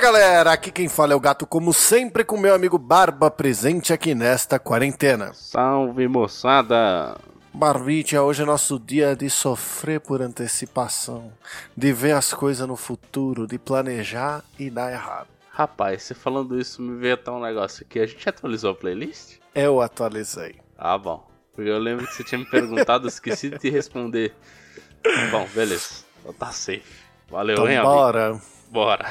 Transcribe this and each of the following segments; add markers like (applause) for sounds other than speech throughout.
galera, aqui quem fala é o gato, como sempre, com meu amigo Barba presente aqui nesta quarentena. Salve moçada! Barbicha, hoje é nosso dia de sofrer por antecipação, de ver as coisas no futuro, de planejar e dar errado. Rapaz, você falando isso me veio até um negócio aqui. A gente atualizou a playlist? Eu atualizei. Ah, bom. Porque eu lembro que você tinha me perguntado, (laughs) esqueci de te responder. Bom, beleza. Então tá safe. Valeu, Então hein, amigo? Bora.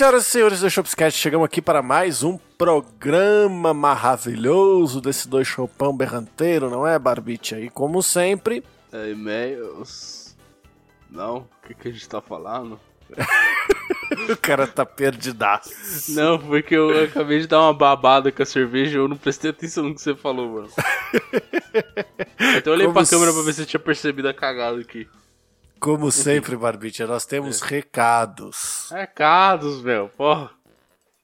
Senhoras e senhores do Shopscast, chegamos aqui para mais um programa maravilhoso desse dois chopão berranteiro, não é, Barbicha? E como sempre, É, E-mails. Não? O que, que a gente tá falando? (laughs) o cara tá perdidaço. Não, porque eu acabei de dar uma babada com a cerveja e eu não prestei atenção no que você falou, mano. (laughs) Então eu olhei Como pra câmera pra ver se eu tinha percebido a cagada aqui. Como (laughs) sempre, Barbicha, nós temos recados. Recados, meu, porra.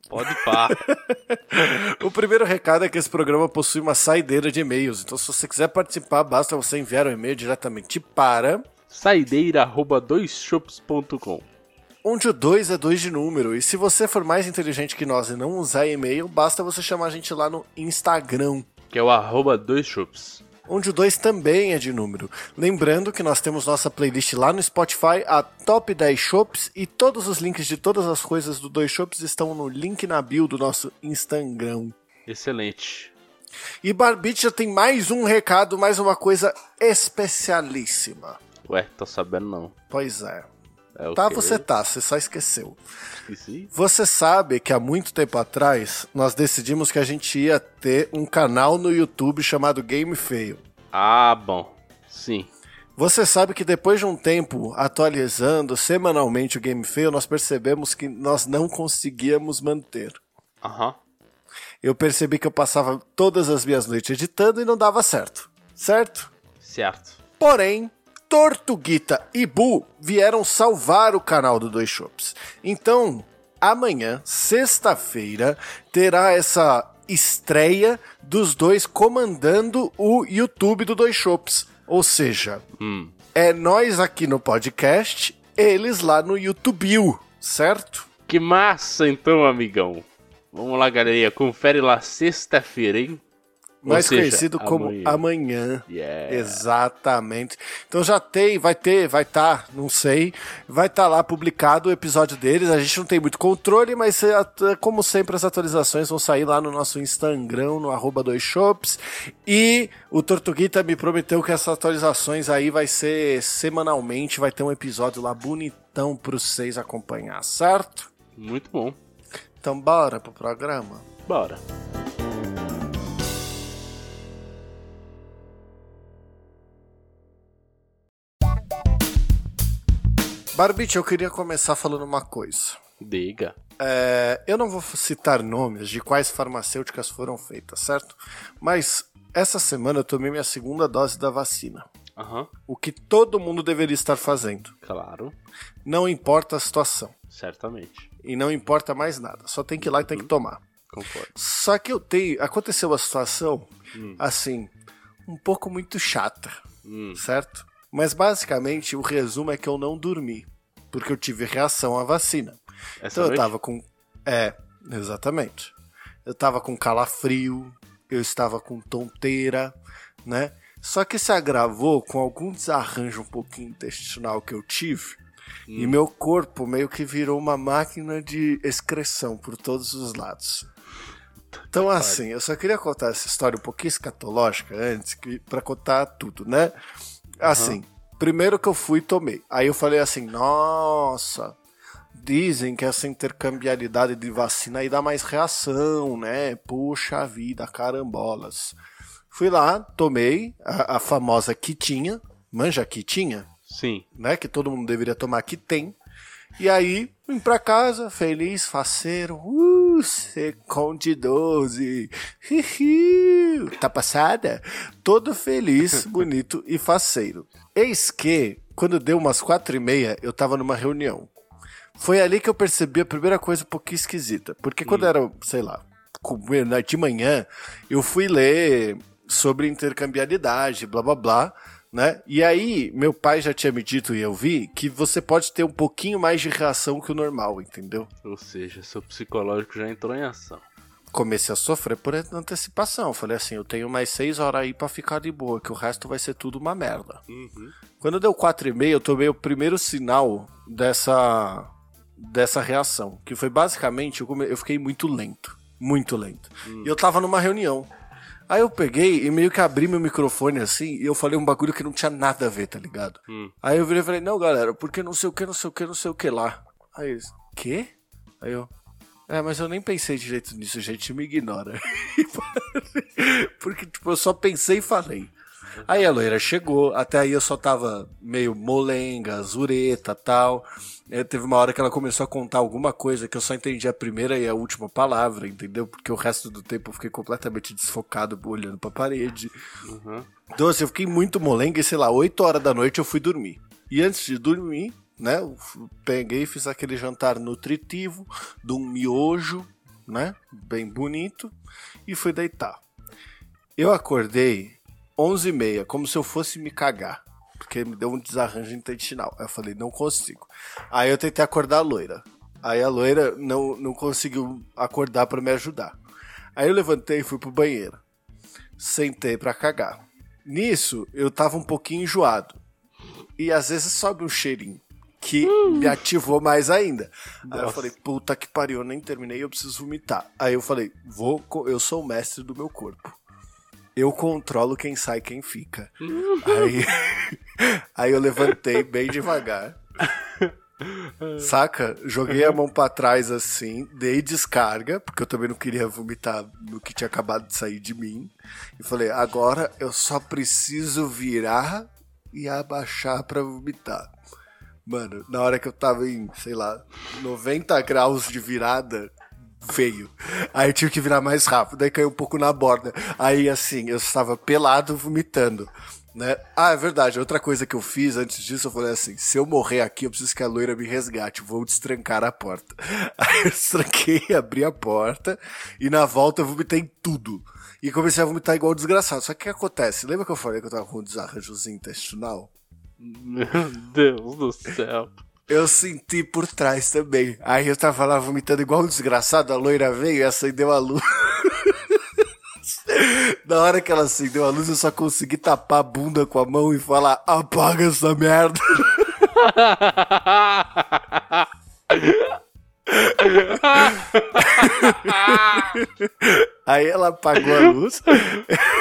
Pode pá. (laughs) O primeiro recado é que esse programa possui uma saideira de e-mails. Então, se você quiser participar, basta você enviar um e-mail diretamente para Saideira arroba doisshops.com onde o 2 é 2 de número. E se você for mais inteligente que nós e não usar e-mail, basta você chamar a gente lá no Instagram. Que é o arroba doisshops. Onde o 2 também é de número. Lembrando que nós temos nossa playlist lá no Spotify, a Top 10 Shops, e todos os links de todas as coisas do 2 Shops estão no link na bio do nosso Instagram. Excelente. E Barbicha tem mais um recado, mais uma coisa especialíssima. Ué, tô sabendo não. Pois é. É o Tá, você tá, você só esqueceu. Esqueci? Você sabe que há muito tempo atrás nós decidimos que a gente ia ter um canal no YouTube chamado Game Fail. Ah, bom. Sim. Você sabe que depois de um tempo atualizando semanalmente o Game Fail, nós percebemos que nós não conseguíamos manter. Aham. Eu percebi que eu passava todas as minhas noites editando e não dava certo. Certo? Certo. Porém, Tortuguita e Bu vieram salvar o canal do Dois Shops. Então, amanhã, sexta-feira, terá essa estreia dos dois comandando o YouTube do Dois Shops. Ou seja, Hum. é nós aqui no podcast, eles lá no YouTube, certo? Que massa então, amigão. Vamos lá, galerinha. Confere lá sexta-feira, hein? Mais seja, conhecido como amanhã. amanhã. Yeah. Exatamente. Então já tem, vai ter, vai estar, não sei, vai estar lá publicado o episódio deles. A gente não tem muito controle, mas é, é, como sempre as atualizações vão sair lá no nosso Instagram, no arroba dois shops. E o Tortuguita me prometeu que essas atualizações aí vai ser semanalmente, vai ter um episódio lá bonitão para vocês acompanhar, certo? Muito bom. Então bora pro programa. Bora. Barbite, eu queria começar falando uma coisa. Diga. É, eu não vou citar nomes de quais farmacêuticas foram feitas, certo? Mas essa semana eu tomei minha segunda dose da vacina. Aham. O que todo mundo deveria estar fazendo. Claro. Não importa a situação. Certamente. E não importa mais nada. Só tem que ir lá e tem que tomar. Concordo. Só que eu tenho. Aconteceu uma situação, assim, um pouco muito chata, Hum. certo? Mas basicamente o resumo é que eu não dormi. Porque eu tive reação à vacina. Essa Então eu noite? tava com. É, exatamente. Eu tava com calafrio, eu estava com tonteira, né? Só que se agravou com algum desarranjo um pouquinho intestinal que eu tive. Hum. E meu corpo meio que virou uma máquina de excreção por todos os lados. Então, assim, eu só queria contar essa história um pouquinho escatológica antes, que, pra contar tudo, né? Assim, primeiro que eu fui tomei. Aí eu falei assim, nossa, dizem que essa intercambialidade de vacina aí dá mais reação, né? Puxa vida, carambolas. Fui lá, tomei a, a famosa quitinha, manja quitinha? Sim. Né? Que todo mundo deveria tomar que tem. E aí, vim pra casa, feliz, faceiro. Uh, Seconde 12. Hihi, tá passada? Todo feliz, (laughs) bonito e faceiro. Eis que, quando deu umas quatro e meia, eu tava numa reunião. Foi ali que eu percebi a primeira coisa um pouquinho esquisita. Porque quando Hum. era, sei lá, de manhã, eu fui ler sobre intercambialidade, blá blá blá, né? E aí, meu pai já tinha me dito e eu vi que você pode ter um pouquinho mais de reação que o normal, entendeu? Ou seja, seu psicológico já entrou em ação. Comecei a sofrer por antecipação. Falei assim, eu tenho mais seis horas aí pra ficar de boa, que o resto vai ser tudo uma merda. Quando deu quatro e meia, eu tomei o primeiro sinal dessa dessa reação, que foi basicamente eu, come- eu fiquei muito lento, muito lento. E eu tava numa reunião. Aí eu peguei e meio que abri meu microfone assim e eu falei um bagulho que não tinha nada a ver, tá ligado? Aí eu virei e falei, não, galera, porque não sei o que, não sei o que, não sei o que lá. Aí eles, quê? Aí eu, é, mas eu nem pensei direito nisso, gente, me ignora. (laughs) Porque, tipo, eu só pensei e falei. Aí a loira chegou, até aí eu só tava meio molenga, zureta tal. Aí teve uma hora que ela começou a contar alguma coisa que eu só entendi a primeira e a última palavra, entendeu? Porque o resto do tempo eu fiquei completamente desfocado, olhando pra parede. Então, assim, eu fiquei muito molenga e, sei lá, 8 horas da noite eu fui dormir. E antes de dormir, né, eu peguei e fiz aquele jantar nutritivo, de um miojo, né, bem bonito, e fui deitar. Eu acordei 11h30, como se eu fosse me cagar, porque me deu um desarranjo intestinal. Aí eu falei, não consigo. Aí eu tentei acordar a loira. Aí a loira não, não conseguiu acordar pra me ajudar. Aí eu levantei e fui pro banheiro. Sentei pra cagar. Nisso, eu tava um pouquinho enjoado. E às vezes sobe um cheirinho que me ativou mais ainda. Aí eu Nossa. falei, puta que pariu, eu nem terminei, eu preciso vomitar. Aí eu falei, vou, eu sou o mestre do meu corpo. Eu controlo quem sai e quem fica. (laughs) aí, (laughs) aí eu levantei bem devagar. Saca? Joguei a mão pra trás assim, dei descarga, porque eu também não queria vomitar no que tinha acabado de sair de mim. E falei, agora eu só preciso virar e abaixar pra vomitar. Mano, na hora que eu tava em, sei lá, 90 graus de virada, veio. Aí eu tive que virar mais rápido, aí caiu um pouco na borda. Aí assim, eu estava pelado vomitando. Né? Ah, é verdade. Outra coisa que eu fiz antes disso, eu falei assim: se eu morrer aqui, eu preciso que a loira me resgate. Vou destrancar a porta. (laughs) Aí eu destranquei, abri a porta e na volta eu vomitei em tudo. E comecei a vomitar igual desgraçado. Só que o que acontece? Lembra que eu falei que eu tava com um desarranjozinho intestinal? Meu Deus do céu. Eu senti por trás também. Aí eu tava lá vomitando igual um desgraçado, a loira veio e acendeu a luz. (laughs) Na hora que ela acendeu a luz, eu só consegui tapar a bunda com a mão e falar: apaga essa merda. (laughs) (laughs) Aí ela apagou a luz.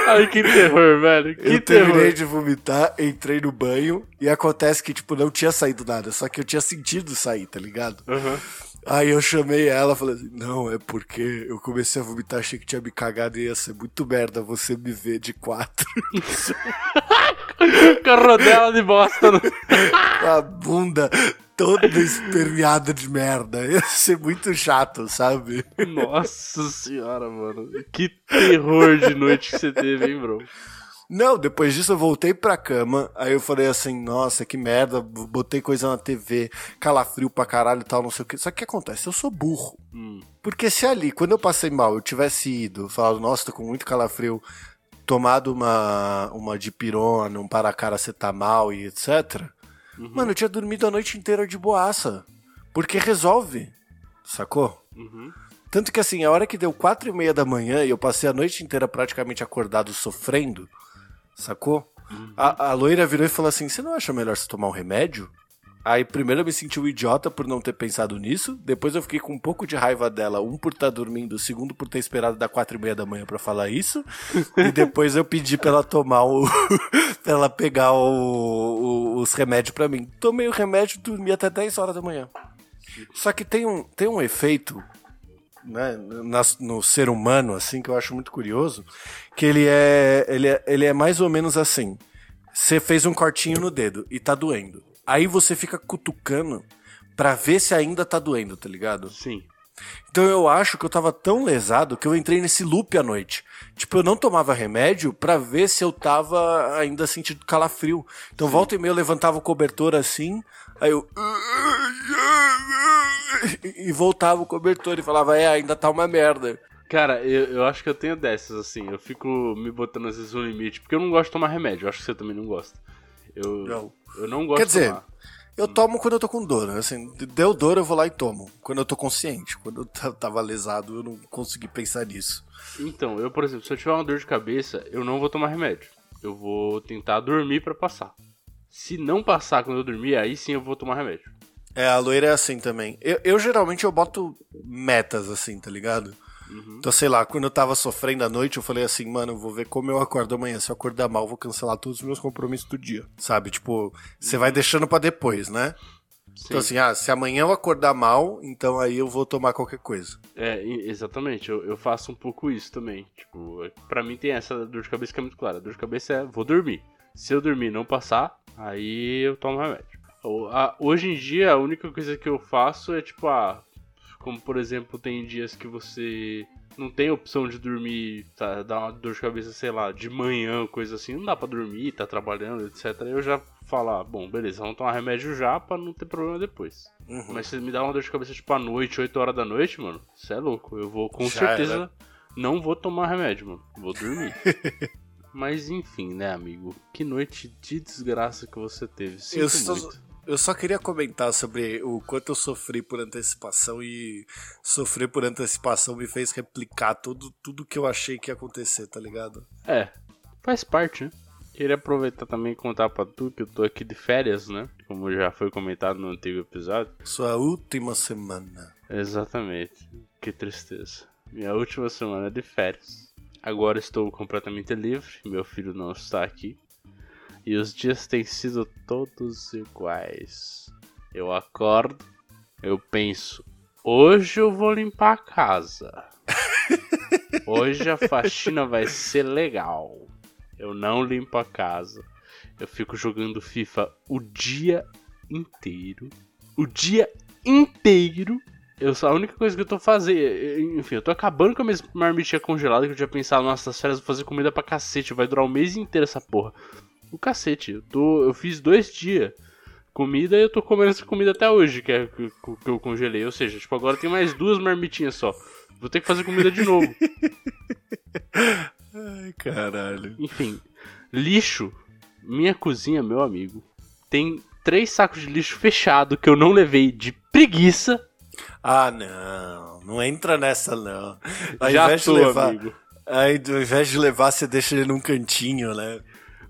Ai, que terror, velho. Que eu terminei terror. de vomitar, entrei no banho e acontece que, tipo, não tinha saído nada, só que eu tinha sentido sair, tá ligado? Aham. Aí eu chamei ela falei assim, não, é porque eu comecei a vomitar, achei que tinha me cagado e ia ser muito merda você me ver de quatro. (laughs) Com a rodela de bosta. No... (laughs) A bunda toda esperneada de merda. Ia ser muito chato, sabe? Nossa senhora, mano. Que terror de noite que você teve, hein, bro? Não, depois disso eu voltei pra cama, aí eu falei assim, nossa, que merda, botei coisa na TV, calafrio pra caralho e tal, não sei o que. Só que o que acontece? Eu sou burro. Hum. Porque se ali, quando eu passei mal, eu tivesse ido, falado, nossa, tô com muito calafrio, tomado uma, uma dipirona, um paracaracetamol e etc. Mano, eu tinha dormido a noite inteira de boaça. Porque resolve. Sacou? Uhum. Tanto que assim, a hora que deu quatro e meia da manhã e eu passei a noite inteira praticamente acordado sofrendo, sacou? A, a loira virou e falou assim: Você não acha melhor você tomar um remédio? Aí primeiro eu me senti um idiota por não ter pensado nisso, depois eu fiquei com um pouco de raiva dela, um por estar dormindo, segundo por ter esperado da quatro e meia da manhã pra falar isso, e depois eu pedi pra ela tomar o. (laughs) pra ela pegar o- o- os remédios pra mim. Tomei o remédio e dormi até 10 horas da manhã. Só que tem um, tem um efeito né, nas- no ser humano, assim, que eu acho muito curioso, que ele é, ele é, ele é mais ou menos assim. Você fez um cortinho no dedo e tá doendo. Aí você fica cutucando pra ver se ainda tá doendo, tá ligado? Sim. Então eu acho que eu tava tão lesado que eu entrei nesse loop à noite. Tipo, eu não tomava remédio pra ver se eu tava ainda sentindo calafrio. Então volta e meia eu levantava o cobertor assim, aí eu. (laughs) E voltava o cobertor e falava, é, ainda tá uma merda. Cara, eu, eu acho que eu tenho dessas, assim. Eu fico me botando às vezes no limite. Porque eu não gosto de tomar remédio. Eu acho que você também não gosta. Eu Não. eu não gosto Quer de dizer, tomar. Eu tomo quando eu tô com dor, né? assim, deu dor eu vou lá e tomo. Quando eu tô consciente. Quando eu ta- tava lesado eu não consegui pensar nisso. Então, eu, por exemplo, se eu tiver uma dor de cabeça, eu não vou tomar remédio. Eu vou tentar dormir pra passar. Se não passar quando eu dormir, aí sim eu vou tomar remédio. É, a loira é assim também. Eu, eu, geralmente eu boto metas assim, tá ligado? Então, sei lá, quando eu tava sofrendo à noite, eu falei assim, mano, eu vou ver como eu acordo amanhã. Se eu acordar mal, eu vou cancelar todos os meus compromissos do dia. Sabe? Tipo, você vai deixando pra depois, né? Então, assim, ah, se amanhã eu acordar mal, então aí eu vou tomar qualquer coisa. É, exatamente, eu, eu faço um pouco isso também. Tipo, é- pra mim tem essa dor de cabeça que é muito clara. A dor de cabeça é, vou dormir. Se eu dormir e não passar, aí eu tomo remédio. Hoje em dia, a única coisa que eu faço é tipo, ah, como por exemplo, tem dias que você não tem opção de dormir, tá, dá uma dor de cabeça, sei lá, de manhã, coisa assim, não dá pra dormir, tá trabalhando, etc. Eu já falo, ah, bom, beleza, vamos tomar remédio já pra não ter problema depois. Uhum. Mas se me dá uma dor de cabeça tipo à noite, 8 horas da noite, mano, você é louco. Eu vou com Já certeza era. não vou tomar remédio, mano. Vou dormir. (laughs) Mas enfim, né, amigo? Que noite de desgraça que você teve. Sinto Eu muito. Eu só queria comentar sobre o quanto eu sofri por antecipação e sofrer por antecipação me fez replicar tudo, tudo que eu achei que ia acontecer, tá ligado? É, faz parte, né? Queria aproveitar também e contar pra tu que eu tô aqui de férias, né? Como já foi comentado no antigo episódio. Sua última semana. Exatamente. Que tristeza. Minha última semana de férias. Agora estou completamente livre. Meu filho não está aqui. E os dias têm sido todos iguais. Eu acordo, eu penso, hoje eu vou limpar a casa. Hoje a faxina vai ser legal. Eu não limpo a casa. Eu fico jogando FIFA o dia inteiro. O dia inteiro. Eu só, a única coisa que eu tô fazendo. Enfim, eu tô acabando com a minha marmitinha congelada que eu tinha pensado, nossa, nas férias vou fazer comida pra cacete. Vai durar o mês inteiro essa porra. O cacete. Eu, tô, eu fiz dois dias comida e eu tô comendo essa comida até hoje, que é que, que eu congelei. Ou seja, tipo, agora tem mais duas marmitinhas só. Vou ter que fazer comida de novo. (laughs) Ai, caralho. Enfim, lixo. Minha cozinha, meu amigo, tem três sacos de lixo fechado que eu não levei de preguiça. Ah, não. Não entra nessa, não. Ao Já invés tô, de levar, amigo. Aí, ao invés de levar, você deixa ele num cantinho, né?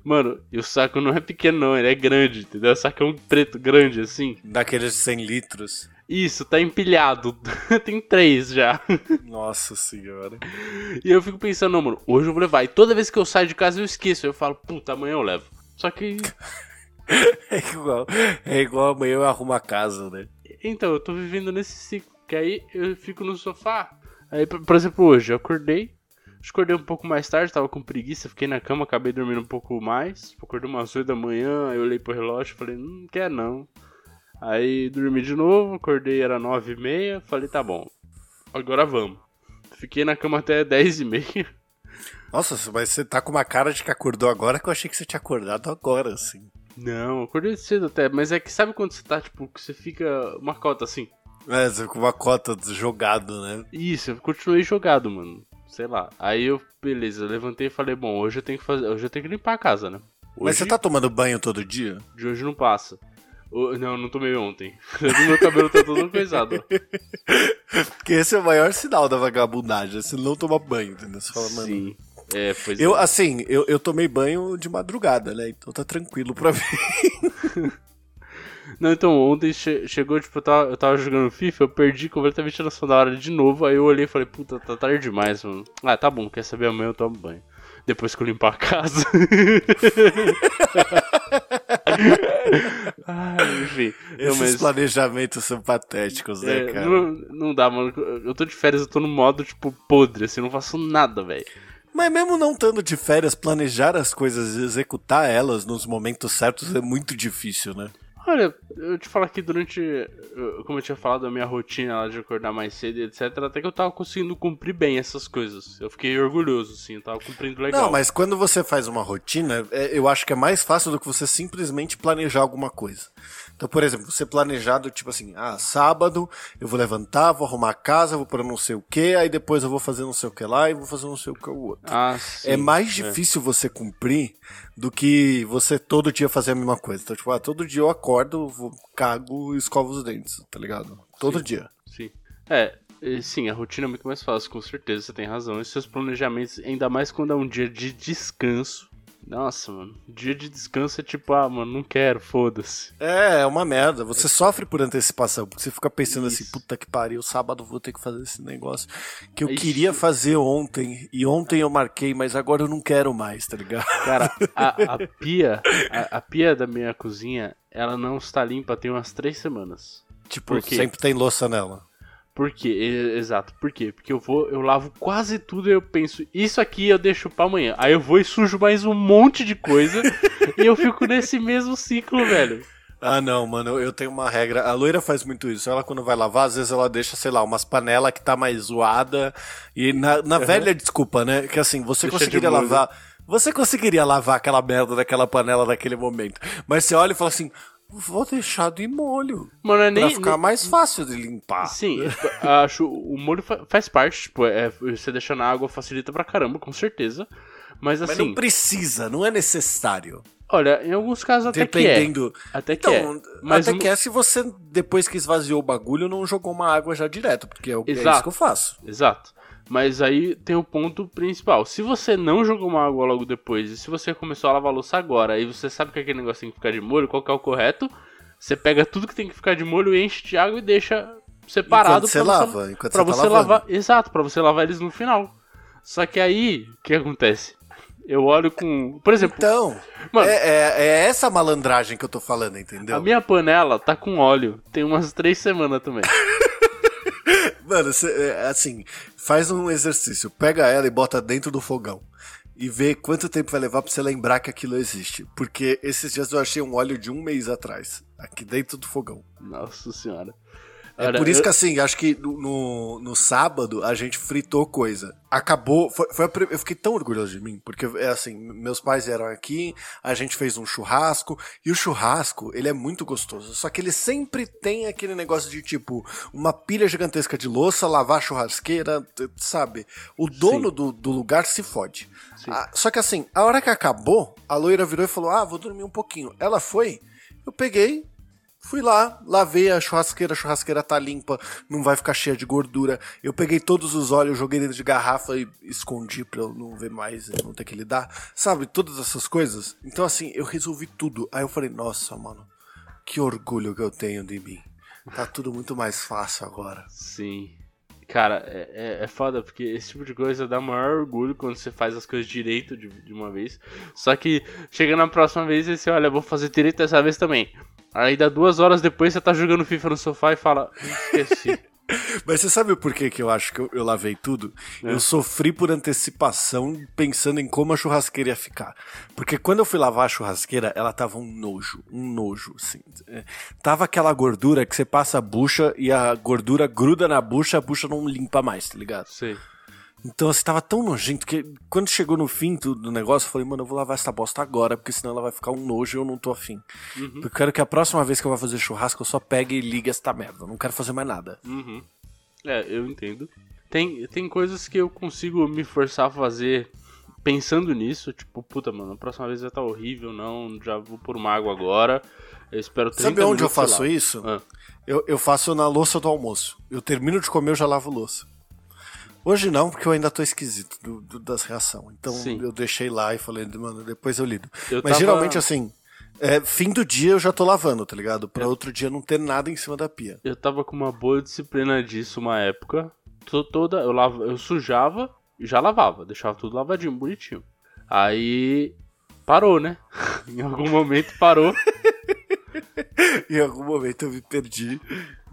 Mano, e o saco não é pequeno não, ele é grande, entendeu? O saco é um preto grande assim. Daqueles 100 litros. Isso, tá empilhado. (laughs) tem três já. Nossa senhora. E eu fico pensando, não, mano, hoje eu vou levar. E toda vez que eu saio de casa eu esqueço. Eu falo, puta, amanhã eu levo. Só que. (laughs) É igual, é igual amanhã eu arrumo a casa, né? Então, eu tô vivendo nesse ciclo. Que aí eu fico no sofá. Aí, por por exemplo, hoje eu acordei. Acordei um pouco mais tarde, tava com preguiça, fiquei na cama, acabei dormindo um pouco mais. Acordei umas 8 da manhã, aí eu olhei pro relógio e falei, não quer não. Aí dormi de novo, acordei, era 9 e meia, falei, tá bom, agora vamos. Fiquei na cama até 10 e meia. Nossa, mas você tá com uma cara de que acordou agora que eu achei que você tinha acordado agora, assim. Não, acordei cedo até, mas é que sabe quando você tá, tipo, que você fica uma cota assim? É, você com uma cota jogado, né? Isso, eu continuei jogado, mano. Sei lá. Aí eu, beleza, eu levantei e falei, bom, hoje eu tenho que fazer. Hoje eu tenho que limpar a casa, né? Hoje, Mas você tá tomando banho todo dia? De hoje não passa. O- Não, não tomei ontem. (laughs) Meu cabelo tá todo coisado. (laughs) Porque esse é o maior sinal da vagabundagem, você não toma banho, entendeu? Você fala, mano. Sim. É, pois Eu, é. assim, eu, eu tomei banho de madrugada, né? Então tá tranquilo pra mim. (laughs) Não, então, ontem che- chegou, tipo, eu tava, eu tava jogando FIFA, eu perdi completamente a noção da hora de novo. Aí eu olhei e falei, puta, tá tarde demais, mano. Ah, tá bom, quer saber amanhã eu tomo banho. depois que eu limpar a casa. Ai, (laughs) enfim. Esses Não, mas- planejamentos são patéticos, né, é, cara? não, não dá, mano. Eu tô de férias, eu tô no modo, tipo, podre, assim, não faço nada, velho. Mas mesmo não estando de férias, planejar as coisas e executar elas nos momentos certos é muito difícil, né? Olha, eu te falo que durante. Como eu tinha falado da minha rotina lá de acordar mais cedo e etc., até que eu tava conseguindo cumprir bem essas coisas. Eu fiquei orgulhoso, assim, eu tava cumprindo legal. Não, mas quando você faz uma rotina, é, eu acho que é mais fácil do que você simplesmente planejar alguma coisa. Então, por exemplo, você planejado, tipo assim, ah, sábado eu vou levantar, vou arrumar a casa, vou para não sei o que, aí depois eu vou fazer não sei o que lá e vou fazer não sei o que o outro. Ah, sim, é mais é. difícil você cumprir do que você todo dia fazer a mesma coisa. Então, tipo, ah, todo dia eu acordo, vou, cago e escovo os dentes, tá ligado? Todo dia. Sim. É, sim, a rotina é muito mais fácil, com certeza, você tem razão. E seus planejamentos, ainda mais quando é um dia de descanso. Nossa, mano, dia de descanso é tipo, ah, mano, não quero, foda-se. É, é uma merda. Você sofre por antecipação, porque você fica pensando assim, Isso. puta que pariu, sábado vou ter que fazer esse negócio que eu Ixi. queria fazer ontem, e ontem eu marquei, mas agora eu não quero mais, tá ligado? Cara, a, a (laughs) pia, a, a pia da minha cozinha, ela não está limpa tem umas três semanas. Tipo, sempre tem louça nela. Por quê? Exato. Por quê? Porque eu vou, eu lavo quase tudo e eu penso, isso aqui eu deixo pra amanhã. Aí eu vou e sujo mais um monte de coisa (laughs) e eu fico nesse mesmo ciclo, velho. Ah, não, mano, eu tenho uma regra. A loira faz muito isso. Ela, quando vai lavar, às vezes ela deixa, sei lá, umas panelas que tá mais zoada. E na, na velha desculpa, né? Que assim, você Deixa de conseguiria lavar. Você conseguiria lavar aquela merda daquela panela naquele momento. Mas você olha e fala assim: vou deixar de molho. Mano, é Pra nem. ficar nem- mais fácil de limpar. Sim, acho o molho fa- faz parte, tipo, é, você deixar na água facilita pra caramba, com certeza. Mas Mas assim, não precisa, não é necessário. olha, em alguns casos até Dependendo. que é. Até que Então, é. Mas até um- que é se você, depois que esvaziou o bagulho, não jogou uma água já direto, porque é, o- é Exato. isso que eu faço. Exato. Mas aí tem o ponto principal. Se você não jogou uma água logo depois, e se você começou a lavar a louça agora, e você sabe que aquele negócio tem que ficar de molho, qual que é o correto? Você pega tudo que tem que ficar de molho, enche de água e deixa separado Enquanto você pra lava, enquanto pra você tá você lavando. lavar. Exato, pra você lavar eles no final. Só que aí, o que acontece? Eu olho com. Por exemplo, Então, Mano. é, é- é essa malandragem que eu tô falando, entendeu? a minha panela tá com óleo. Tem umas três semanas também. (laughs) Mano, cê, é, assim, faz um exercício, pega ela e bota dentro do fogão. E vê quanto tempo vai levar pra você lembrar que aquilo existe. Porque esses dias eu achei um óleo de um mês atrás, aqui dentro do fogão. Nossa senhora. É por isso eu- que assim, acho que no, no, sábado a gente fritou coisa. Acabou, foi, foi a eu fiquei tão orgulhoso de mim, porque é assim, meus pais vieram aqui, a gente fez um churrasco, e o churrasco, ele é muito gostoso, só que ele sempre tem aquele negócio de tipo, uma pilha gigantesca de louça, lavar a churrasqueira, sabe? O dono do, do lugar se fode. Sim. Ah, só que assim, a hora que acabou, a loira virou e falou, ah, vou dormir um pouquinho. Ela foi, eu peguei, Fui lá, lavei a churrasqueira, a churrasqueira tá limpa, não vai ficar cheia de gordura. Eu peguei todos os óleos, joguei dentro de garrafa e escondi pra eu não ver mais não ter que lidar. Sabe, todas essas coisas. Então, assim, eu resolvi tudo. Aí eu falei, nossa, mano, que orgulho que eu tenho de mim. Tá tudo muito mais fácil agora. Sim. Cara, é, é, é foda, porque esse tipo de coisa dá maior orgulho quando você faz as coisas direito de, de uma vez. Só que chega na próxima vez e você olha, vou fazer direito dessa vez também. Aí dá duas horas depois você tá jogando FIFA no sofá e fala, "Ih, esqueci. (laughs) Mas você sabe por que, que eu acho que eu, eu lavei tudo? É. Eu sofri por antecipação pensando em como a churrasqueira ia ficar. Porque quando eu fui lavar a churrasqueira, ela tava um nojo, um nojo, assim. É, Tava aquela gordura que você passa a bucha e a gordura gruda na bucha, a bucha não limpa mais, tá ligado? Sei. Então, assim, tava tão nojento que quando chegou no fim do, do negócio, eu falei, mano, eu vou lavar essa bosta agora, porque senão ela vai ficar um nojo e eu não tô afim. Eu quero que a próxima vez que eu vou fazer churrasco, eu só pegue e ligue essa merda. Eu não quero fazer mais nada. Uhum. É, eu entendo. Tem, tem coisas que eu consigo me forçar a fazer pensando nisso, tipo, puta, mano, a próxima vez vai estar horrível, não, já vou por uma água agora. Eu espero 30 Sabe onde eu faço isso? Ah. Eu, eu faço na louça do almoço. Eu termino de comer, eu já lavo louça. Hoje não, porque eu ainda tô esquisito do, do- das reações. Então Sim. eu deixei lá e falei, mano, depois eu lido. Eu Mas tava- geralmente assim, é, fim do dia eu já tô lavando, tá ligado? Pra outro dia não ter nada em cima da pia. Eu tava com uma boa disciplina disso uma época. To- Toda, eu, lava, eu sujava e já lavava, deixava tudo lavadinho, bonitinho. Aí parou, né? (laughs) em algum momento parou. (laughs) em algum momento eu me perdi.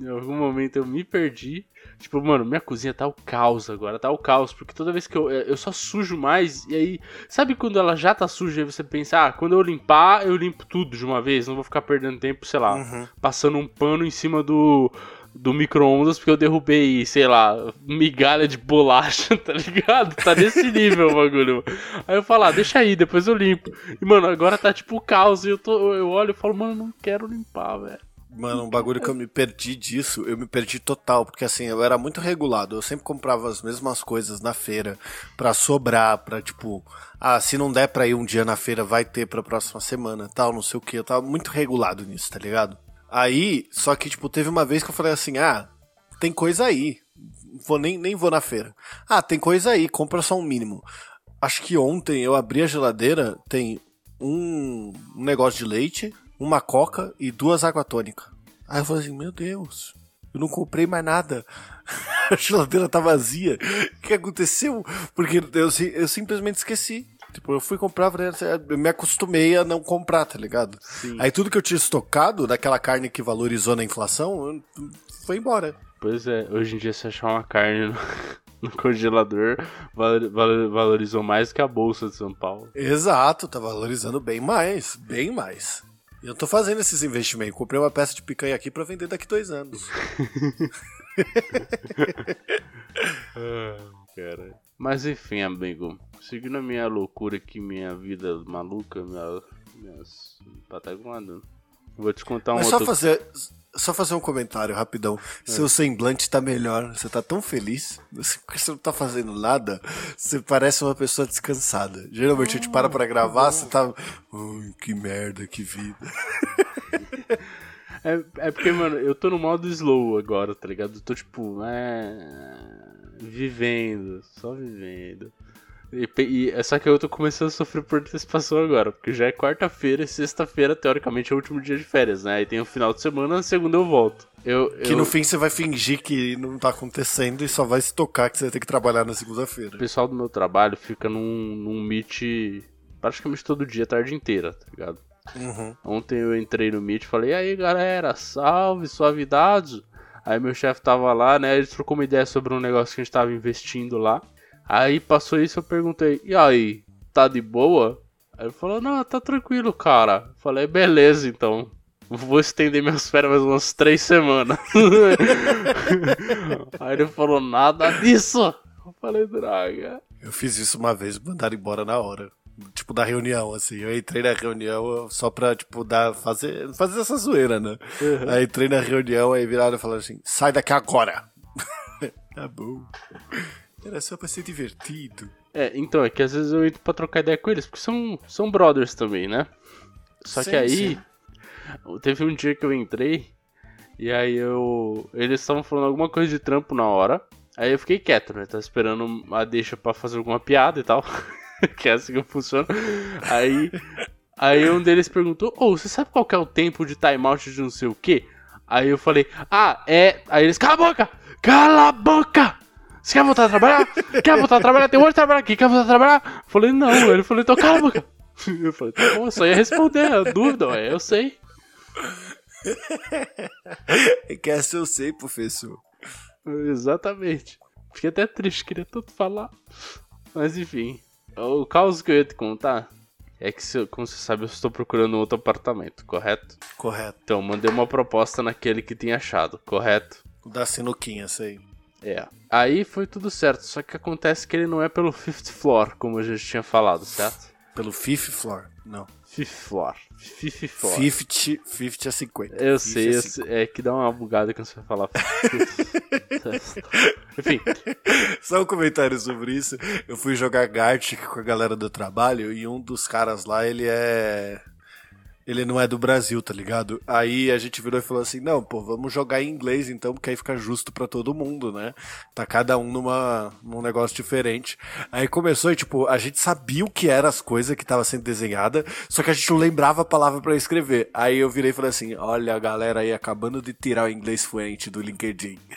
Em algum momento eu me perdi. Tipo, mano, minha cozinha tá o caos agora, tá o caos, porque toda vez que eu, eu só sujo mais, e aí, sabe quando ela já tá suja e você pensa, ah, quando eu limpar, eu limpo tudo de uma vez, não vou ficar perdendo tempo, sei lá, uhum. passando um pano em cima do, do micro-ondas porque eu derrubei, sei lá, migalha de bolacha, (laughs) tá ligado? Tá nesse nível o bagulho. Aí eu falo, ah, deixa aí, depois eu limpo. E, mano, agora tá tipo caos e eu, tô, eu olho e falo, mano, não quero limpar, velho. Mano, um bagulho que eu me perdi disso, eu me perdi total, porque assim, eu era muito regulado, eu sempre comprava as mesmas coisas na feira para sobrar, pra tipo, ah, se não der pra ir um dia na feira, vai ter pra próxima semana, tal, não sei o que, eu tava muito regulado nisso, tá ligado? Aí, só que, tipo, teve uma vez que eu falei assim: ah, tem coisa aí. Vou, nem, nem vou na feira. Ah, tem coisa aí, compra só um mínimo. Acho que ontem eu abri a geladeira, tem um negócio de leite, uma coca e duas água tônica. Aí eu falei assim: meu Deus, eu não comprei mais nada. (laughs) a geladeira tá vazia. O que aconteceu? Porque eu, eu simplesmente esqueci. Tipo, eu fui comprar, eu me acostumei a não comprar, tá ligado? Sim. Aí tudo que eu tinha estocado daquela carne que valorizou na inflação, foi embora. Pois é, hoje em dia se achar uma carne no, (laughs) no congelador valorizou mais que a bolsa de São Paulo. Exato, tá valorizando bem mais, bem mais. Eu tô fazendo esses investimentos. Comprei uma peça de picanha aqui para vender daqui dois anos. (laughs) ah, cara. Mas enfim, amigo. Seguindo a minha loucura aqui, minha vida maluca, minha, minhas. Vou te contar um Mas outro... só fazer, só fazer um comentário rapidão. É. Seu semblante tá melhor, você tá tão feliz. Você, você não tá fazendo nada, você parece uma pessoa descansada. Geralmente a gente para pra gravar, você tá. Ui, que merda, que vida. (laughs) É, é porque, mano, eu tô no modo slow agora, tá ligado? Eu tô tipo, é. Vivendo, só vivendo. E, e, é só que eu tô começando a sofrer por antecipação agora, porque já é quarta-feira e sexta-feira, teoricamente, é o último dia de férias, né? Aí tem o final de semana, na segunda eu volto. Eu, que no fim você vai fingir que não tá acontecendo e só vai se tocar que você vai ter que trabalhar na segunda-feira. O pessoal do meu trabalho fica num, num meet praticamente todo dia, a tarde inteira, tá ligado? Uhum. Ontem eu entrei no meet e falei, aí galera, salve, suavidade. Aí meu chefe tava lá, né? Ele trocou uma ideia sobre um negócio que a gente tava investindo lá. Aí passou isso, eu perguntei, e aí, tá de boa? Aí ele falou, não, tá tranquilo, cara. Eu falei, beleza, então. Vou estender minhas férias mais umas três semanas. (laughs) aí ele falou, nada disso. Eu falei, draga. Eu fiz isso uma vez, mandaram embora na hora. Tipo, da reunião, assim. Eu entrei na reunião só pra, tipo, dar, fazer, fazer essa zoeira, né? Uhum. Aí entrei na reunião, aí viraram e falaram assim, sai daqui agora. (laughs) tá bom. Era só pra ser divertido. É, então, é que às vezes eu entro pra trocar ideia com eles, porque são, são brothers também, né? Só sim, que aí, sim. teve um dia que eu entrei, e aí eu. Eles estavam falando alguma coisa de trampo na hora. Aí eu fiquei quieto, né? Tava esperando a deixa pra fazer alguma piada e tal. (laughs) que é assim que funciona. Aí. Aí um deles perguntou: Ô, oh, você sabe qual que é o tempo de timeout de não sei o quê? Aí eu falei: Ah, é. Aí eles: Cala a boca! Cala a boca! Você quer voltar a trabalhar? quer voltar a trabalhar? Tem um outro trabalho aqui, quer voltar a trabalhar? Falei, não. Ele falou, então calma, cara. (laughs) Eu falei, tá bom, eu só ia responder a dúvida, ué, eu sei. É que essa eu sei, professor. Exatamente. Fiquei até triste, queria tanto falar. Mas enfim, o caos que eu ia te contar é que, como você sabe, eu estou procurando outro apartamento, correto? Correto. Então, mandei uma proposta naquele que tinha achado, correto? Da sinuquinha, sei. É. Aí foi tudo certo, só que acontece que ele não é pelo fifth floor, como a gente tinha falado, certo? Pelo fifth floor, não. Fifth floor. Fifth floor. Fifth, fifth a 50. Eu sei, é, eu sei, é que dá uma bugada quando você vai falar. (laughs) Enfim. Só um comentário sobre isso. Eu fui jogar Gartic com a galera do trabalho e um dos caras lá, ele é ele não é do Brasil, tá ligado? Aí a gente virou e falou assim: não, pô, vamos jogar em inglês então, porque aí fica justo para todo mundo, né? Tá cada um numa, num negócio diferente. Aí começou e, tipo, a gente sabia o que eram as coisas que tava sendo desenhada, só que a gente não lembrava a palavra para escrever. Aí eu virei e falei assim: olha a galera aí acabando de tirar o inglês fluente do LinkedIn. (laughs)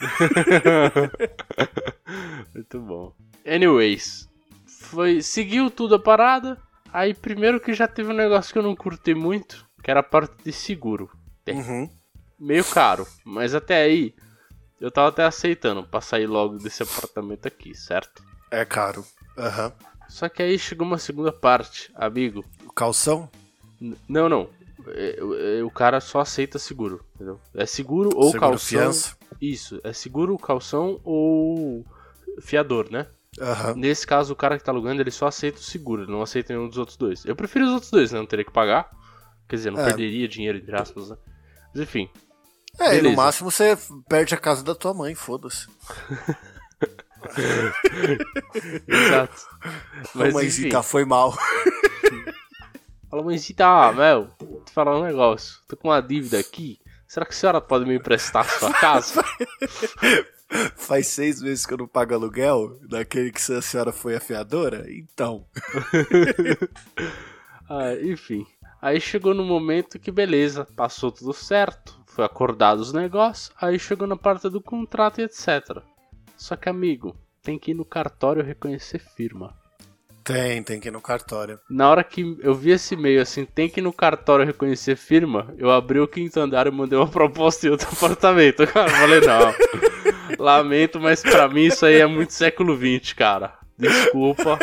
Muito bom. Anyways, foi. Seguiu tudo a parada. Aí primeiro que já teve um negócio que eu não curti muito, que era a parte de seguro. É Uhum. meio caro, mas até aí eu tava até aceitando pra sair logo desse apartamento aqui, certo? É caro. Aham. Só que aí chegou uma segunda parte, amigo. O calção? N- Não, não. É, é, O cara só aceita seguro, entendeu? É seguro ou Seguro calção. fiança? Isso, é seguro, calção ou fiador, né? Aham. Nesse caso, o cara que tá alugando, ele só aceita o seguro, ele não aceita nenhum dos outros dois. Eu prefiro os outros dois, né? Não teria que pagar. Quer dizer, não É. perderia dinheiro, entre aspas, né? Mas enfim. É, e no máximo você perde a casa da tua mãe, foda-se. (laughs) Exato. Mas enfim. Mãezita, foi mal. Fala, mãezita, ah, Mel, vou te falar um negócio. Tô com uma dívida aqui. Será que a senhora pode me emprestar a sua casa? (laughs) Faz seis meses que eu não pago aluguel, daquele que a senhora foi afiadora? Então. (laughs) Ah, enfim. Aí chegou no momento que beleza, passou tudo certo, foi acordado os negócios, aí chegou na parte do contrato e etc. Só que, amigo, tem que ir no cartório reconhecer firma. Tem, tem que ir no cartório. Na hora que eu vi esse e-mail assim, tem que ir no cartório reconhecer firma, eu abri o quinto andar e mandei uma proposta em outro (laughs) apartamento. Cara, falei, não. Lamento, mas pra mim isso aí é muito século XX, cara. Desculpa.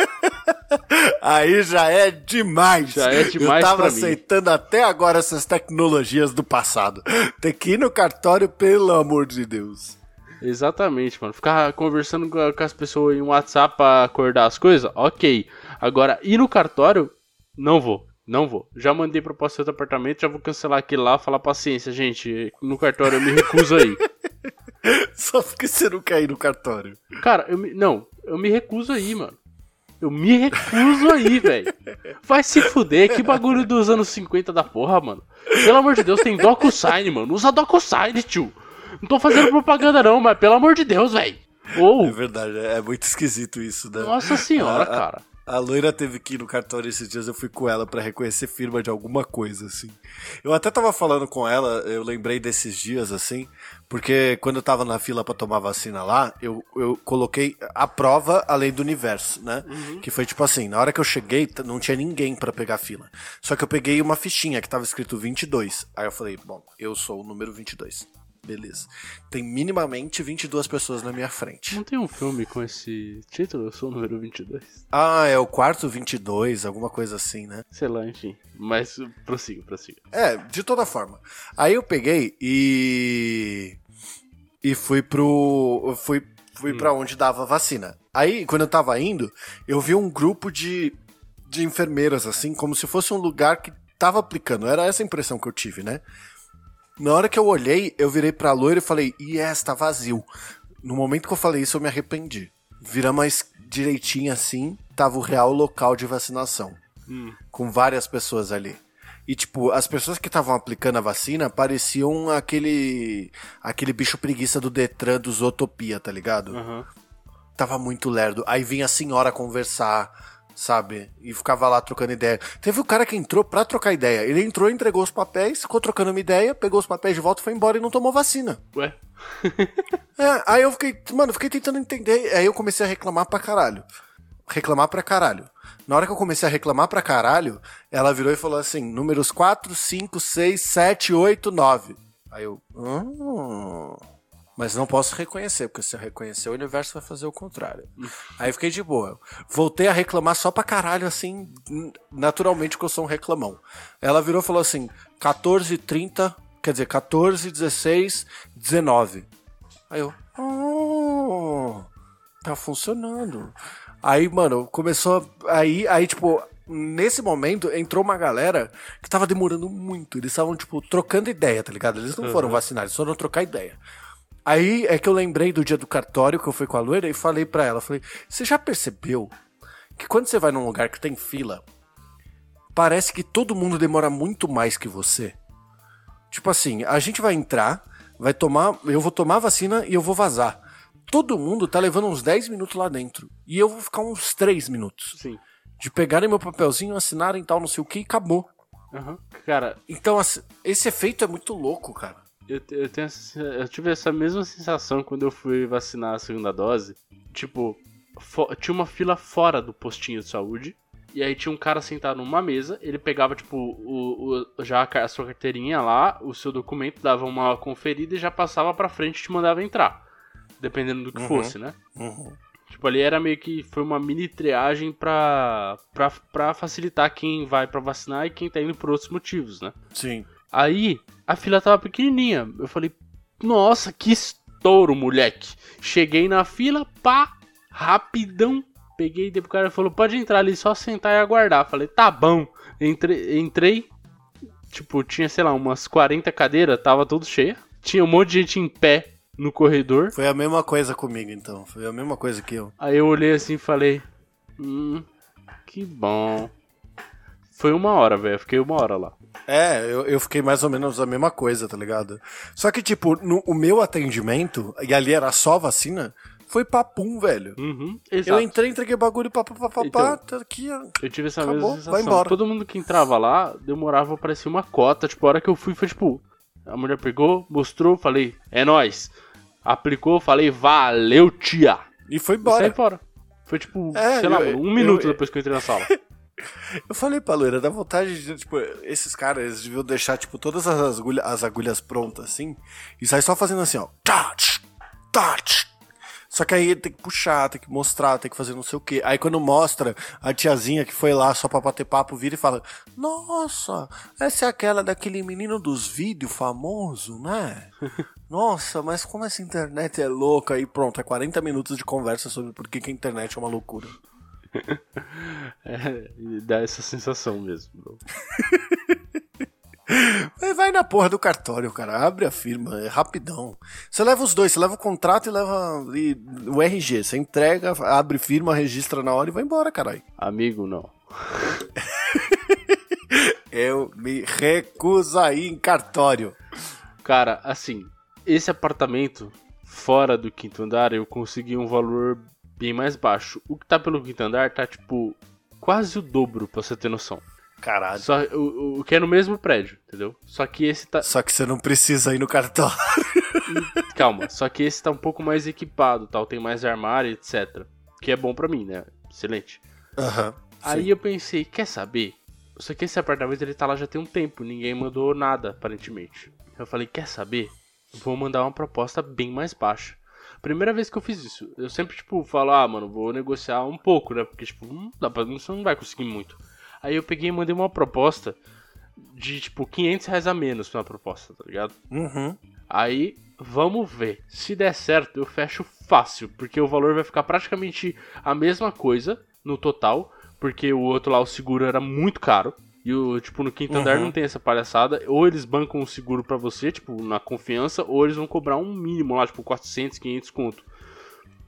Aí já é demais. Já é demais Eu tava pra mim. aceitando até agora essas tecnologias do passado. Tem que ir no cartório, pelo amor de Deus. Exatamente, mano. Ficar conversando com as pessoas em WhatsApp pra acordar as coisas, ok. Agora, ir no cartório, não vou. Não vou. Já mandei proposta de outro apartamento, já vou cancelar aquele lá, falar paciência, gente. No cartório eu me recuso aí. (laughs) (laughs) Só porque você não quer ir no cartório. Cara, eu me, não, eu me recuso aí, mano. Eu me recuso aí, velho. Vai se fuder, que bagulho dos anos 50 da porra, mano. Pelo amor de Deus, tem DocuSign, mano. Usa DocuSign, tio. Não tô fazendo propaganda não, mas pelo amor de Deus, velho. Ou, É verdade, é muito esquisito isso, né? nossa senhora, A- a- cara. A loira teve que ir no cartório esses dias, eu fui com ela pra reconhecer firma de alguma coisa, assim. Eu até tava falando com ela, eu lembrei desses dias, assim, porque quando eu tava na fila pra tomar vacina lá, eu, eu coloquei a prova além do universo, né? Que foi tipo assim, na hora que eu cheguei, não tinha ninguém pra pegar fila. Só que eu peguei uma fichinha que tava escrito 22. Aí eu falei, bom, eu sou o número 22. Beleza. Tem minimamente 22 pessoas na minha frente. Não tem um filme com esse título? Eu sou o número 22. Ah, é o quarto 22, alguma coisa assim, né? Sei lá, enfim. Mas prossiga, prossiga. É, de toda forma. Aí eu peguei e. E fui pro. Fui, fui pra onde dava vacina. Aí, quando eu tava indo, eu vi um grupo de, de enfermeiras, assim, como se fosse um lugar que tava aplicando. Era essa a impressão que eu tive, né? Na hora que eu olhei, eu virei pra loira e falei, yes, tá vazio. No momento que eu falei isso, eu me arrependi. Vira mais direitinho assim, tava o real local de vacinação. Com várias pessoas ali. E, tipo, as pessoas que estavam aplicando a vacina pareciam aquele. aquele bicho preguiça do Detran do Zootopia, tá ligado? Aham. Tava muito lerdo. Aí vinha a senhora conversar, sabe? E ficava lá trocando ideia. Teve o cara que entrou pra trocar ideia. Ele entrou, entregou os papéis, ficou trocando uma ideia, pegou os papéis de volta, foi embora e não tomou vacina. Ué? (laughs) É, aí eu fiquei, mano, eu fiquei tentando entender. Aí eu comecei a reclamar pra caralho. Reclamar pra caralho. Na hora que eu comecei a reclamar pra caralho, ela virou e falou assim: números 4, 5, 6, 7, 8, 9. Aí eu. Hum, mas não posso reconhecer, porque se eu reconhecer, o universo vai fazer o contrário. Aí fiquei de boa. Voltei a reclamar só pra caralho, assim, naturalmente, que eu sou um reclamão. Ela virou e falou assim: 14, 30, quer dizer, 14, 16, 19. Aí eu. Oh, tá funcionando. Aí, mano, começou. Aí, aí, tipo, nesse momento entrou uma galera que tava demorando muito. Eles estavam, tipo, trocando ideia, tá ligado? Eles não foram vacinar, eles foram trocar ideia. Aí é que eu lembrei do dia do cartório que eu fui com a loira e falei pra ela, falei, você já percebeu que quando você vai num lugar que tem fila, parece que todo mundo demora muito mais que você? Tipo assim, a gente vai entrar, vai tomar, eu vou tomar a vacina e eu vou vazar. Todo mundo tá levando uns 10 minutos lá dentro. E eu vou ficar uns 3 minutos. Sim. De pegarem meu papelzinho, assinarem tal, não sei o que e acabou. Aham. Cara, Então, assim, esse efeito é muito louco, cara. Eu, eu, tenho eu tive essa mesma sensação quando eu fui vacinar a segunda dose. Tipo, tinha uma fila fora do postinho de saúde. E aí tinha um cara sentado numa mesa, ele pegava, tipo, o, o- já a sua carteirinha lá, o seu documento, dava uma conferida e já passava pra frente e te mandava entrar. Dependendo do que Uhum. fosse, né? Uhum. Tipo, ali era meio que foi uma mini triagem pra, pra, pra facilitar quem vai pra vacinar e quem tá indo por outros motivos, né? Sim. Aí a fila tava pequenininha. Eu falei, nossa, que estouro, moleque. Cheguei na fila, pá, rapidão. Peguei, depois o cara falou, pode entrar ali, só sentar e aguardar. Falei, tá bom. Entrei, entrei tipo, tinha, sei lá, umas 40 cadeiras, tava tudo cheia. Tinha um monte de gente em pé no corredor. Foi a mesma coisa comigo, então. Foi a mesma coisa que eu. Aí eu olhei assim e falei, hum, que bom. Foi uma hora, velho. Fiquei uma hora lá. É, eu, eu fiquei mais ou menos a mesma coisa, tá ligado? Só que, tipo, no, o meu atendimento, e ali era só vacina, foi papum, velho. Uhum, Eu entrei, entreguei bagulho, papapá, Então, tá aqui, ó. Eu tive essa Acabou, mesma vai sensação. embora. Todo mundo que entrava lá demorava pra parecer uma cota. Tipo, a hora que eu fui foi tipo. A mulher pegou, mostrou, falei, é nóis. Aplicou, falei, valeu, tia. E foi E saí embora. fora. Foi tipo, É, sei lá, eu- mano, um eu- minuto eu- depois que eu entrei na sala. (laughs) Eu falei pra loira, dá vontade de, tipo, esses caras, eles deviam deixar, tipo, todas as agulhas, as agulhas prontas, assim, e sair só fazendo assim, ó. Tch, tá, tch. Só que aí tem que puxar, tem que mostrar, tem que fazer não sei o quê. Aí quando mostra, a tiazinha que foi lá só pra bater papo vira e fala: Nossa, essa é aquela daquele menino dos vídeos famoso, né? (laughs) Nossa, mas como essa internet é louca. Aí pronto, é 40 minutos de conversa sobre por que, que a internet é uma loucura. (laughs) É, e dá essa sensação mesmo. Aí (laughs) vai na porra do cartório, cara. Abre a firma, é rapidão. Você leva os dois, você leva o contrato e leva e o RG. Você entrega, abre firma, registra na hora e vai embora, caralho. Amigo, não. (laughs) Eu me recuso a ir em cartório. Cara, assim, esse apartamento fora do quinto andar eu consegui um valor bem mais baixo. O que tá pelo quinto andar tá tipo quase o dobro, pra você ter noção. Caralho. Só o, o que é no mesmo prédio, entendeu? Só que esse tá. Só que você não precisa ir no cartório. (laughs) Calma, só que esse tá um pouco mais equipado, tal, tem mais armário, etc. Que é bom pra mim, né? Excelente. Aham. Aí eu pensei, quer saber? Só que esse apartamento ele tá lá já tem um tempo, ninguém mandou nada, aparentemente. Eu falei, quer saber? Vou mandar uma proposta bem mais baixa. Primeira vez que eu fiz isso. Eu sempre, tipo, falo, ah, mano, vou negociar um pouco, né? Porque, tipo, não dá pra, você não vai conseguir muito. Aí eu peguei e mandei uma proposta de, tipo, 500 reais a menos na proposta, tá ligado? Uhum. Aí, vamos ver. Se der certo, eu fecho fácil, porque o valor vai ficar praticamente a mesma coisa no total, porque o outro lá, o seguro era muito caro. E o, tipo, no quinto andar Uhum. não tem essa palhaçada. Ou eles bancam o seguro pra você, tipo, na confiança, ou eles vão cobrar um mínimo lá, tipo, 400, 500 conto.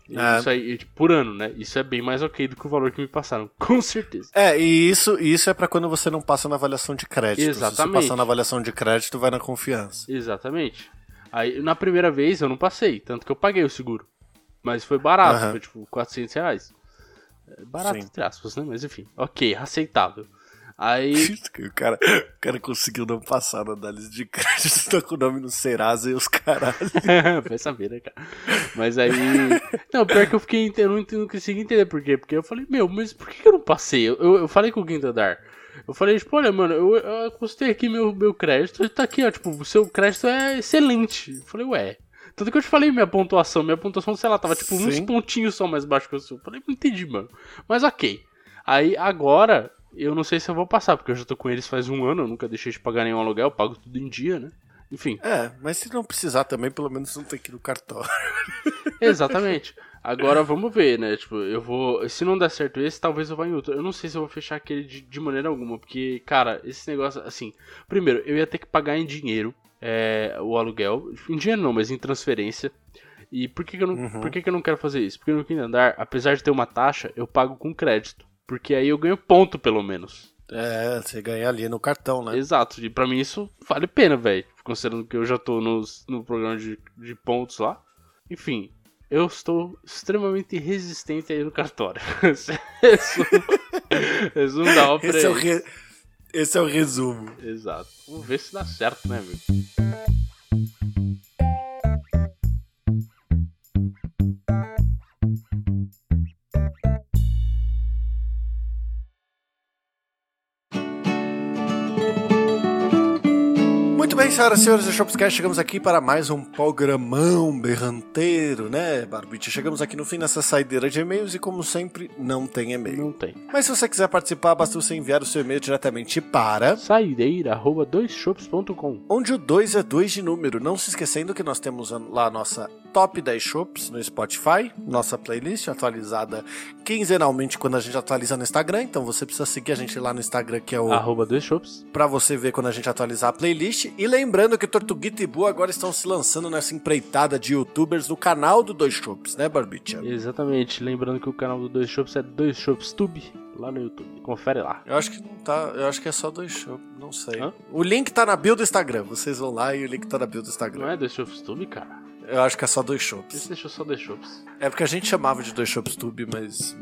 E É. Isso aí, tipo, por ano, né? Isso é bem mais ok do que o valor que me passaram, (laughs) com certeza. É, e isso, isso é pra quando você não passa na avaliação de crédito. Se você Exatamente. passar na avaliação de crédito, vai na confiança. Exatamente. Aí, na primeira vez, eu não passei, tanto que eu paguei o seguro. Mas foi barato, Aham. foi tipo 400 reais. É Barato, Sim. entre aspas, né? Mas enfim, ok, aceitável. Aí, (laughs) o, cara, o cara conseguiu não passar na análise de crédito, (laughs) tá com o nome no Serasa e os caralho. (laughs) vai saber, né, cara? Mas aí. Não, pior que eu fiquei. Eu não, consegui entender por quê. Porque eu falei, meu, mas por que eu não passei? Eu, eu, eu falei com o quinto andar. Eu falei, tipo, olha, mano, eu, eu custei aqui meu, meu crédito e tá aqui, ó. Tipo, o seu crédito é excelente. Eu falei, ué. Tanto que eu te falei minha pontuação. Minha pontuação, sei lá, tava tipo uns Sim. pontinhos só mais baixo que o seu. Eu falei, não entendi, mano. Mas ok. Aí agora, eu não sei se eu vou passar, porque eu já tô com eles faz um ano, eu nunca deixei de pagar nenhum aluguel, eu pago tudo em dia, né? Enfim. É, mas se não precisar também, pelo menos não tem que ir no cartório. (laughs) Exatamente. Agora vamos ver, né? Tipo, eu vou. Se não der certo esse, talvez eu vá em outro. Eu não sei se eu vou fechar aquele de, de maneira alguma, porque, cara, esse negócio, assim. Primeiro, eu ia ter que pagar em dinheiro é, o aluguel. Em dinheiro não, mas em transferência. E por que, que eu não, Uhum. por que, que eu não quero fazer isso? Porque no quinto andar, apesar de ter uma taxa, eu pago com crédito. Porque aí eu ganho ponto, pelo menos. É, você ganha ali no cartão, né? Exato. E pra mim isso vale a pena, velho. Considerando que eu já tô nos, no programa de, de pontos lá. Enfim, eu estou extremamente resistente aí no cartório. (laughs) Resumo, resumo da ópera. Esse é, o é re- Esse é o resumo. Exato. Vamos ver se dá certo, né, amigo? Senhoras e senhores do Shopscast, chegamos aqui para mais um programão berranteiro, né, Barbite? Chegamos aqui no fim nessa saideira de e-mails e, como sempre, não tem e-mail. Não tem. Mas se você quiser participar, basta você enviar o seu e-mail diretamente para Saideira.doisshops.com onde o 2 é 2 de número. Não se esquecendo que nós temos lá a nossa Top 10 Shops no Spotify, nossa playlist atualizada quinzenalmente quando a gente atualiza no Instagram. Então você precisa seguir a gente lá no Instagram, que é o Arroba dois shops. para você ver quando a gente atualizar a playlist. E lembrando que Tortuguita e Bu agora estão se lançando nessa empreitada de youtubers no canal do Dois Shops, né, Barbicha? Exatamente. Lembrando que o canal do Dois Shops é Dois Shops Tube, lá no YouTube. Confere lá. Eu acho que não tá, eu acho que é só Dois Shops, não sei. Hã? O link tá na bio do Instagram, vocês vão lá e o link tá na bio do Não Instagram. é Dois Shops Tube, cara? Eu acho que é só Dois Esse Shops. deixou só Dois Shops. É porque a gente chamava de Dois Shops Tube, mas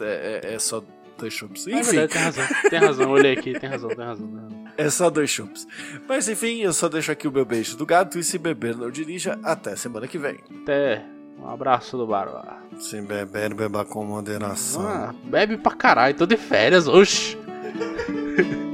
é, é- é só Dois Shops. É Enfim, verdade, tem razão. Tem razão, olhei aqui, tem razão, tem razão. Tem razão. é só Dois Shops. Mas enfim, eu só deixo aqui o meu beijo do gato e se beber não dirija, até semana que vem. Até um abraço do Barba. Se beber, beba com moderação. Ah, bebe pra caralho, tô de férias, oxi. (laughs)